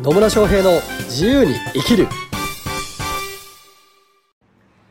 野村翔平の自由に生きる。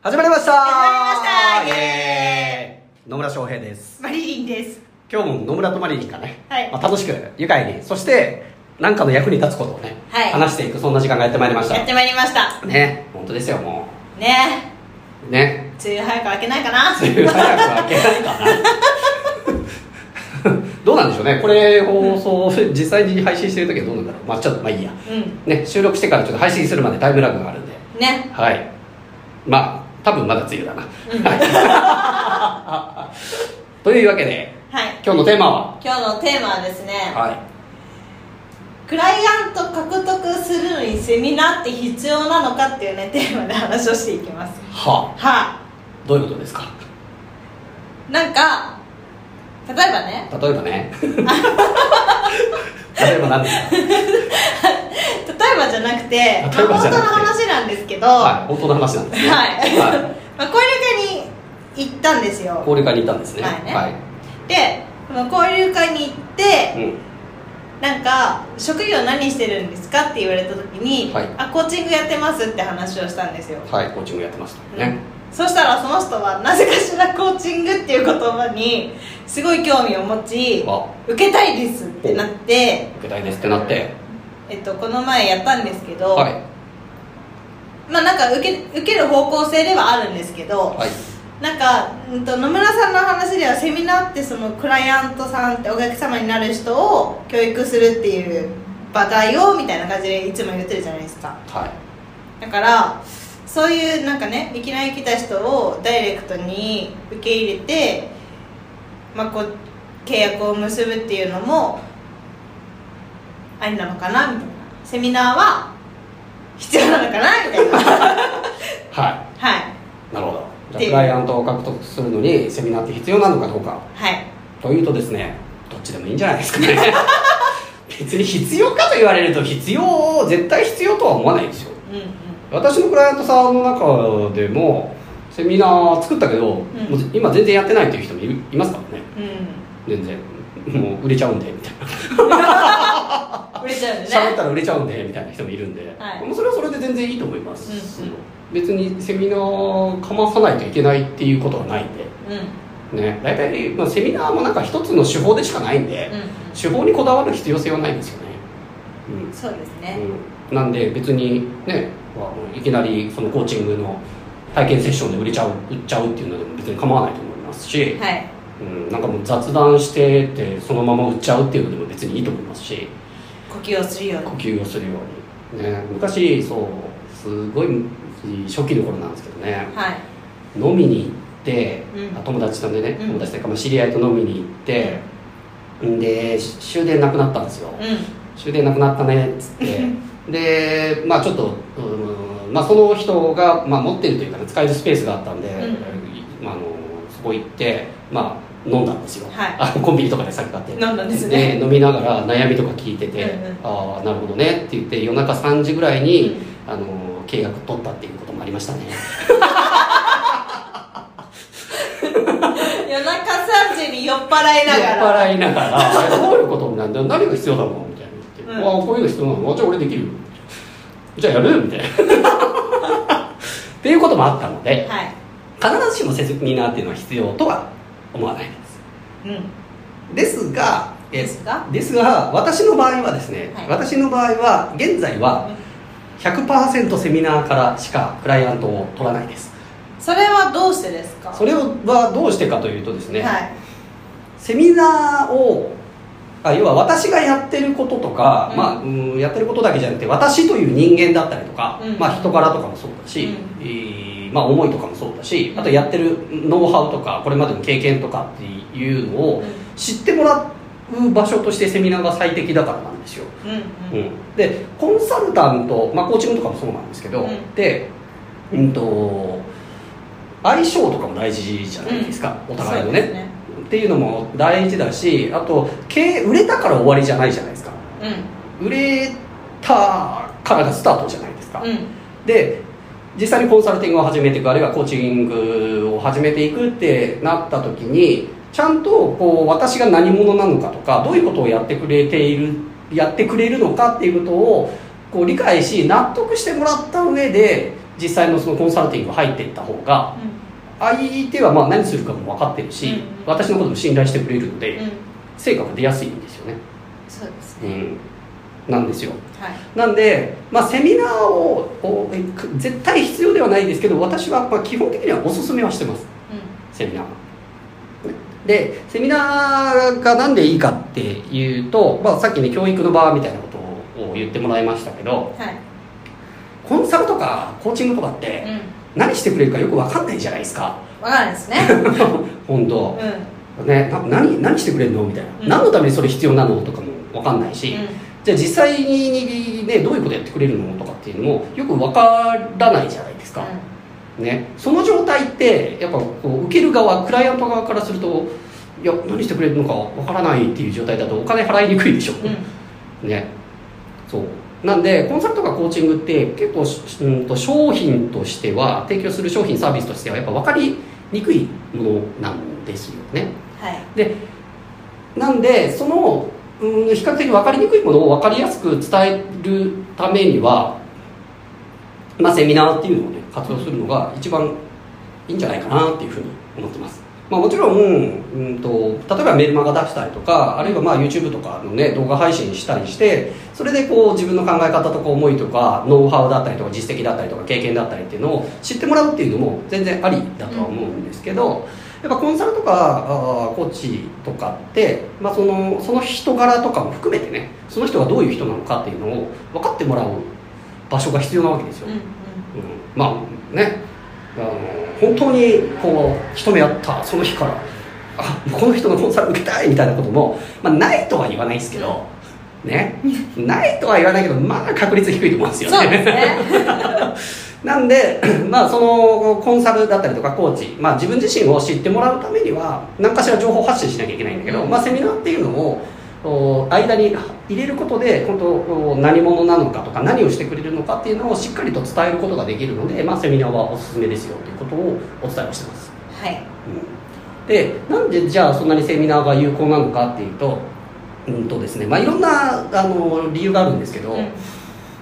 始まりました。始まりました。イエーイ。野村翔平です。マリリンです。今日も野村とマリリンがね、はい。まあ、楽しく愉快にそして何かの役に立つことをね、はい。話していくそんな時間がやってまいりました。やってまいりました。ね本当ですよもねう。ね。梅雨早く明けないかな。梅雨早く開けないかななんでしょうね。これ放送実際に配信してる時はどうなんだろう。まあちょっとまあいいや。うん。ね収録してからちょっと配信するまでタイムラグがあるんで。ねはい。まあ多分まだ梅雨だな、うん。は いというわけではい。今日のテーマは？今日のテーマはですねはい。クライアント獲得するのにセミナーって必要なのかっていうねテーマで話をしていきます。ははどういうことですか？いなんか例えばね。例えばね。例えば何ですか？例えばじゃなくてまあ例えばじゃなくて。本当の話なんですけどはい本当の話なんですね。はい。はい。まあ、交流会に行ったんですよ。交流会に行ったんですね。はいね。はい。で交流会に行って、うん。なんか「職業何してるんですか?」って言われた時に「はい。あコーチングやってます」って話をしたんですよ、はいコーチングやってましたね、そしたらその人はなぜかしらコーチングっていう言葉にすごい興味を持ちあ。受けたいですってなって、受けたいですってなって。えっと、この前やったんですけど、はい。まあなんか受け受ける方向性ではあるんですけど、はい。なんか、うん、と野村さんの話ではセミナーってそのクライアントさんってお客様になる人を教育するっていう場だよみたいな感じでいつも言ってるじゃないですか。はい。だからそういうなんかねいきなり来た人をダイレクトに受け入れて、まあ、こう契約を結ぶっていうのもありなのかなみたいな。セミナーは必要なのかなみたいな。は はい。いなるほど。クライアントを獲得するのにセミナーって必要なのかどうか。はい。というとですねどっちでもいいんじゃないですかね。別に必要かと言われると必要絶対必要とは思わないですよ私のクライアントさんの中でもセミナー作ったけど、もう今全然やってないっていう人もいますからね。うん。全然。もう売れちゃうんでみたいな。売れちゃうんでね。喋ったら売れちゃうんでみたいな人もいるんで、はい。もうそれはそれで全然いいと思います、うんうん。別にセミナーかまさないといけないっていうことはないんで。うん。ね。大体、まあ、セミナーもなんか一つの手法でしかないんで、うん手法にこだわる必要性はないんですよね。うん。そうですね。うん、なんで別にねまあいきなりそのコーチングの体験セッションで売れちゃう売っちゃうっていうのでも別に構わないと思いますし、はい。うん、なんかもう雑談しててそのまま売っちゃうっていうのでも別にいいと思いますし呼吸をするよう呼に吸をするように、ね、昔そうすごい初期の頃なんですけどね。はい。飲みに行って、うん。あ友達とね、うん。友達というかまあ知り合いと飲みに行って、ん。で終電なくなったんですよ、う終電なくなったねっつって でまあちょっとうんまあその人が、まあ、持ってるというか、ね、使えるスペースがあったんで、ん。まあ、あのそこ行ってまあ飲んだんですよ、はい。あのコンビニとかで酒買って。飲んだんですね。飲みながら悩みとか聞いてて、うんうん。ああなるほどねって言って夜中3時ぐらいに、うあの契約取ったっていうこともありましたね。ん夜中3時に酔っ払いながら。酔っ払いながら「どういうことなんだ何が必要だの?」みたいな言って「うん。ああこういうの必要なの？あじゃあ俺できるよ」じゃあやる？みたいな。っていうこともあったのではい。必ずしもセミナーっていうのは必要とは思わないです。うん。ですがえですが？ですが私の場合はですね、はい。私の場合は現在は100%セミナーからしかクライアントを取らないです。それはどうしてですか？それはどうしてかというとですね、はい。セミナーをあ要は私がやってることとか、うん。まあ、うんやってることだけじゃなくて私という人間だったりとか、うん。まあ、人柄とかもそうだし、うん。えーまあ、思いとかもそうだしあとやってるノウハウとかこれまでの経験とかっていうのをうん。知ってもらう場所としてセミナーが最適だからなんですよ、うんでコンサルタント、まあ、コーチングとかもそうなんですけど、うん。でうんと相性とかも大事じゃないですか、お互いのねっていうのも大事だしあと経営売れたから終わりじゃないじゃないですか。う売れたからがスタートじゃないですか、んうん。で実際にコンサルティングを始めていくあるいはコーチングを始めていくってなった時にちゃんとこう私が何者なのかとかどういうことをやってくれているやってくれるのかっていうことをこう理解し納得してもらった上で実際のそのコンサルティング入っていった方が相手はまあ何するかも分かってるし、うん。私のことも信頼してくれるので、うん、うん、成果が出やすいんですよね、そうですね。うん、なんですよ。はい。なんで、まあ、セミナーをを絶対必要ではないですけど私はまあ基本的にはおすすめはしてます。うセミナーは。でセミナーが何でいいかっていうと、まあ、さっきね教育の場みたいなことを言ってもらいましたけどんはい。コンサルとかコーチングとかってうん何してくれるかよく分かんないじゃないですか。わからないですね。本当。うん。ねな何何してくれるの？みたいな、うん。何のためにそれ必要なの？とかも分かんないし、うじゃあ実際に、ね、どういうことやってくれるの？とかっていうのもよく分からないじゃないですか、ん。ね、その状態ってやっぱこう受ける側クライアント側からするといや何してくれるのか分からないっていう状態だとお金払いにくいでしょ、うん。ね。そうなんでコンサルとかコーチングって結構しうんと商品としては提供する商品サービスとしてはやっぱ分かりにくいものなんですよね。はい。でなんでその、うん、比較的分かりにくいものを分かりやすく伝えるためには、まあ、セミナーっていうのをね活用するのが一番いいんじゃないかなっていうふうに思ってます、まあ、もちろん、うん、と例えばメルマガ出したりとかあるいはまあ YouTube とかのね動画配信したりしてそれでこう自分の考え方とか思いとかノウハウだったりとか実績だったりとか経験だったりっていうのを知ってもらうっていうのも全然ありだとは思うんですけど、やっぱコンサルとかあーコーチとかって、まあ、そのその人柄とかも含めてねその人がどういう人なのかっていうのを分かってもらう場所が必要なわけですよ、うんうん。まあね本当にこう一目会ったその日からあこの人のコンサル受けたいみたいなことも、まあ、ないとは言わないですけどね。ないとは言わないけどまあ確率低いと思うんですよね。ね。なんで、まあ、そのコンサルだったりとかコーチ、まあ、自分自身を知ってもらうためには何かしら情報発信しなきゃいけないんだけど、うん。まあ、セミナーっていうのをお間に入れることで本当お何者なのかとか何をしてくれるのかっていうのをしっかりと伝えることができるので、まあ、セミナーはおすすめですよということをお伝えをしてます、はい。うん、でなんでじゃあそんなにセミナーが有効なのかっていうと,、うんとですねまあ、いろんなあの理由があるんですけど、うん。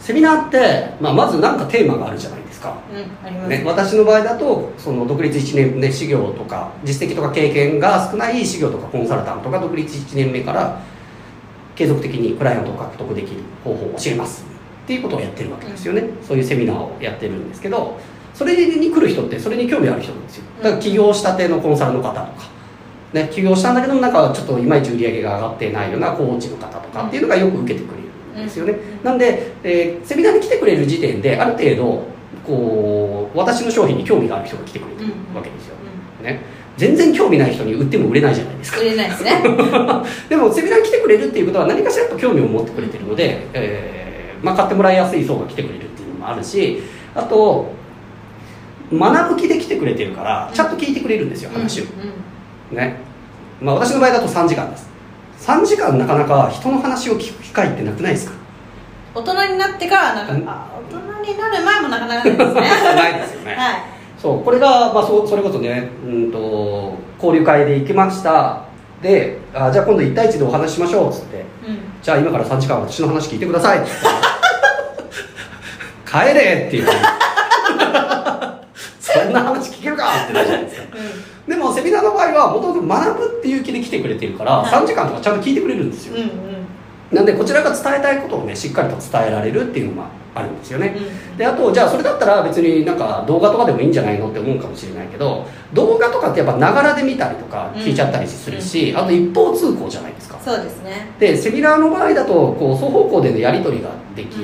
セミナーって、まあ、まず何かテーマがあるじゃないですか。うんあります。ね、私の場合だとその独立1年目修行とか実績とか経験が少ない修行とかコンサルタントが独立1年目から継続的にクライアントを獲得できる方法を教えますっていうことをやってるわけですよね、そういうセミナーをやってるんですけどそれに来る人ってそれに興味ある人なんですよ。だから起業したてのコンサルの方とか、ね、起業したんだけどなんかちょっといまいち売り上げが上がってないようなコーチの方とかっていうのがよく受けてくれるんですよね、うん。なんで、えーセミナーに来てくれる時点である程度こう私の商品に興味がある人が来てくれてるわけですよ、ね、全然興味ない人に売っても売れないじゃないですか。売れないですね。でもセミナーに来てくれるっていうことは何かしらやっぱ興味を持ってくれてるので、えーまあ、買ってもらいやすい層が来てくれるっていうのもあるしあと学ぶ気で来てくれてるからちゃんと聞いてくれるんですよ話を、うん。ね。まあ、私の場合だと3時間です。3時間なかなか人の話を聞く機会ってなくないですか？大人になってからなんかうんあ大人になる前もなかなかないですね。ないですよね。はい。そうこれが、まあ、そそれこそね、うん、と交流会で行きました。であじゃあ今度1対1でお話ししましょうっつって。うん。じゃあ今から3時間私の話聞いてくださいっつって。帰れっていうそんな話聞けるかってなるじゃないですか。でもセミナーの場合はもともと学ぶっていう気で来てくれてるからはい。3時間とかちゃんと聞いてくれるんですよ。うんうん。なんでこちらが伝えたいことをねしっかりと伝えられるっていうのがあるんですよね。うん。であとじゃあそれだったら別になんか動画とかでもいいんじゃないのって思うかもしれないけど動画とかってやっぱながらで見たりとか聞いちゃったりするし、あと一方通行じゃないですか。そうですね。でセミナーの場合だとこう双方向でのやり取りができ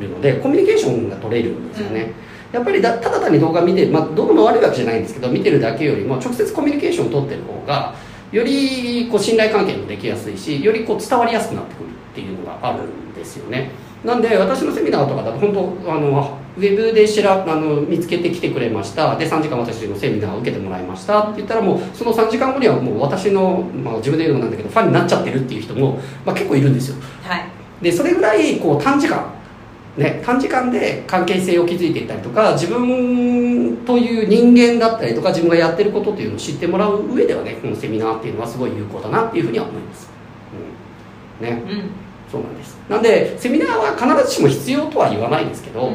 るので、コミュニケーションが取れるんですよね、やっぱりだただ単に動画見て、まあ、動画も悪いわけじゃないんですけど見てるだけよりも直接コミュニケーションを取ってる方がよりこう信頼関係もできやすいしよりこう伝わりやすくなってくるっていうのがあるんですよねなんで私のセミナーとかだと本当あのウェブでしらあの見つけてきてくれました。で3時間私のセミナーを受けてもらいました。って言ったらもうその3時間後にはもう私の、まあ、自分で言うのもなんだけどファンになっちゃってるっていう人も、まあ、結構いるんですよ。はい。でそれぐらいこう短時間ね、短時間で関係性を築いていったりとか自分という人間だったりとか自分がやってることっていうのを知ってもらう上ではねこのセミナーっていうのはすごい有効だなっていうふうには思います、うん。ね。うんそうなんです。なんでセミナーは必ずしも必要とは言わないんですけど、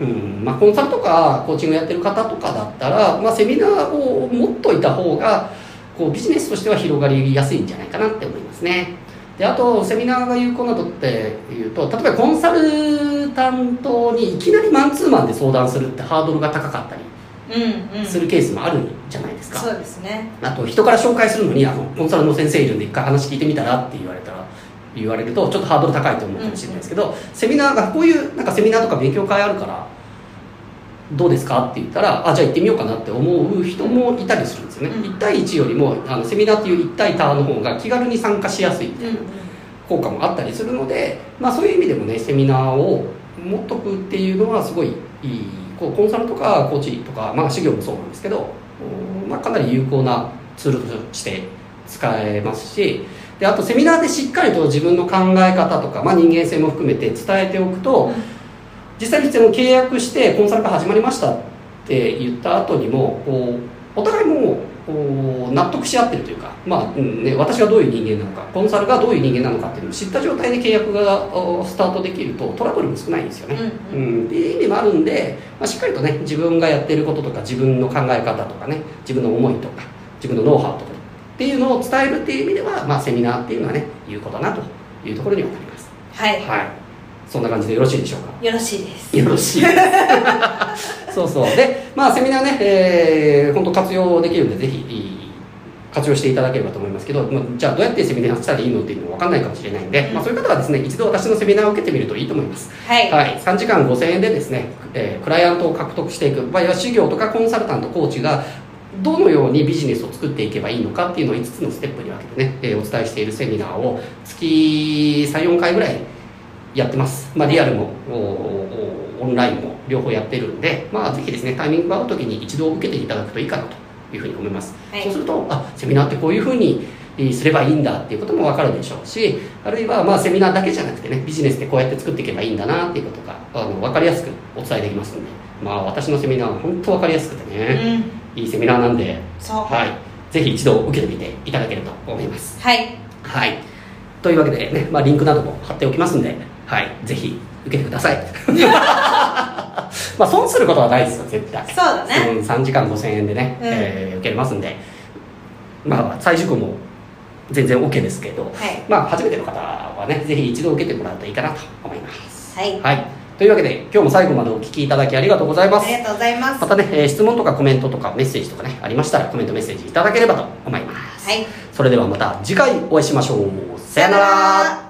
うん。まあ、コンサルとかコーチングやってる方とかだったら、まあ、セミナーを持っといた方がこうビジネスとしては広がりやすいんじゃないかなって思いますね。であとセミナーが有効などっていうと例えばコンサル担当にいきなりマンツーマンで相談するってハードルが高かったりうんうん。するケースもあるんじゃないですか、そうですね。あと人から紹介するのにあのコンサルの先生いるんで一回話聞いてみたらって言われたら言われるとちょっとハードル高いと思うかもしれないですけど、セミナーがこういうなんかセミナーとか勉強会あるからどうですかって言ったらあじゃあ行ってみようかなって思う人もいたりするんですよね、うん。1対1よりもあのセミナーっていう1対多の方が気軽に参加しやすいみたいな効果もあったりするので、まあ、そういう意味でもねセミナーを持っとくっていうのはすごいいいこうコンサルとかコーチとか、まあ、修行もそうなんですけど、うんまあ、かなり有効なツールとして使えますしであとセミナーでしっかりと自分の考え方とか、まあ、人間性も含めて伝えておくと、実際に契約してコンサルが始まりましたって言った後にもこうお互いも納得し合ってるというか、まあうんね、私がどういう人間なのかコンサルがどういう人間なのかっていうのを知った状態で契約がおスタートできるとトラブルも少ないんですよね。ううん。ん。っていう意味もあるんで、まあ、しっかりとね自分がやってることとか自分の考え方とかね自分の思いとか自分のノウハウとかっていうのを伝えるっていう意味では、まあ、セミナーっていうのはね有効だなというところにはなります。はい。はい、そんな感じでよろしいでしょうか？よろしいです。よろしいです。そうそう。でまあセミナーね、えー、本当活用できるんでぜひ活用していただければと思いますけど、まあ、じゃあどうやってセミナーしたらいいのっていうの分かんないかもしれないんで、うん。まあ、そういう方はですね一度私のセミナーを受けてみるといいと思います。はい、はい、3時間5000円でですね、えークライアントを獲得していく場合は修行とかコンサルタントコーチがどのようにビジネスを作っていけばいいのかっていうのを5つのステップに分けてね、えーお伝えしているセミナーを月34回ぐらいやってます、まあ、リアルもオンラインも両方やってるんで、まあ、ぜひですねタイミングが合う時に一度受けていただくといいかなというふうに思います、はい。そうするとあセミナーってこういうふうにえーすればいいんだっていうことも分かるでしょうしあるいはまあセミナーだけじゃなくてねビジネスってこうやって作っていけばいいんだなっていうことがあの分かりやすくお伝えできますんでまあ私のセミナーは本当分かりやすくてうね、んいいセミナーなんではい。ぜひ一度受けてみていただけると思います。はい。はい。というわけでね、まあ、リンクなども貼っておきますんではい。ぜひ受けてください。まあ損することはないですよ絶対。そうだね。うん、3時間5000円でね、うん。えー受けれますんで。まあ再受講も全然 OK ですけど、はい。まあ初めての方はねぜひ一度受けてもらうといいかなと思います。はい。はいというわけで今日も最後までお聞きいただきありがとうございます。ありがとうございます。またね、えー質問とかコメントとかメッセージとかねありましたらコメントメッセージいただければと思います、はい。それではまた次回お会いしましょう。さよなら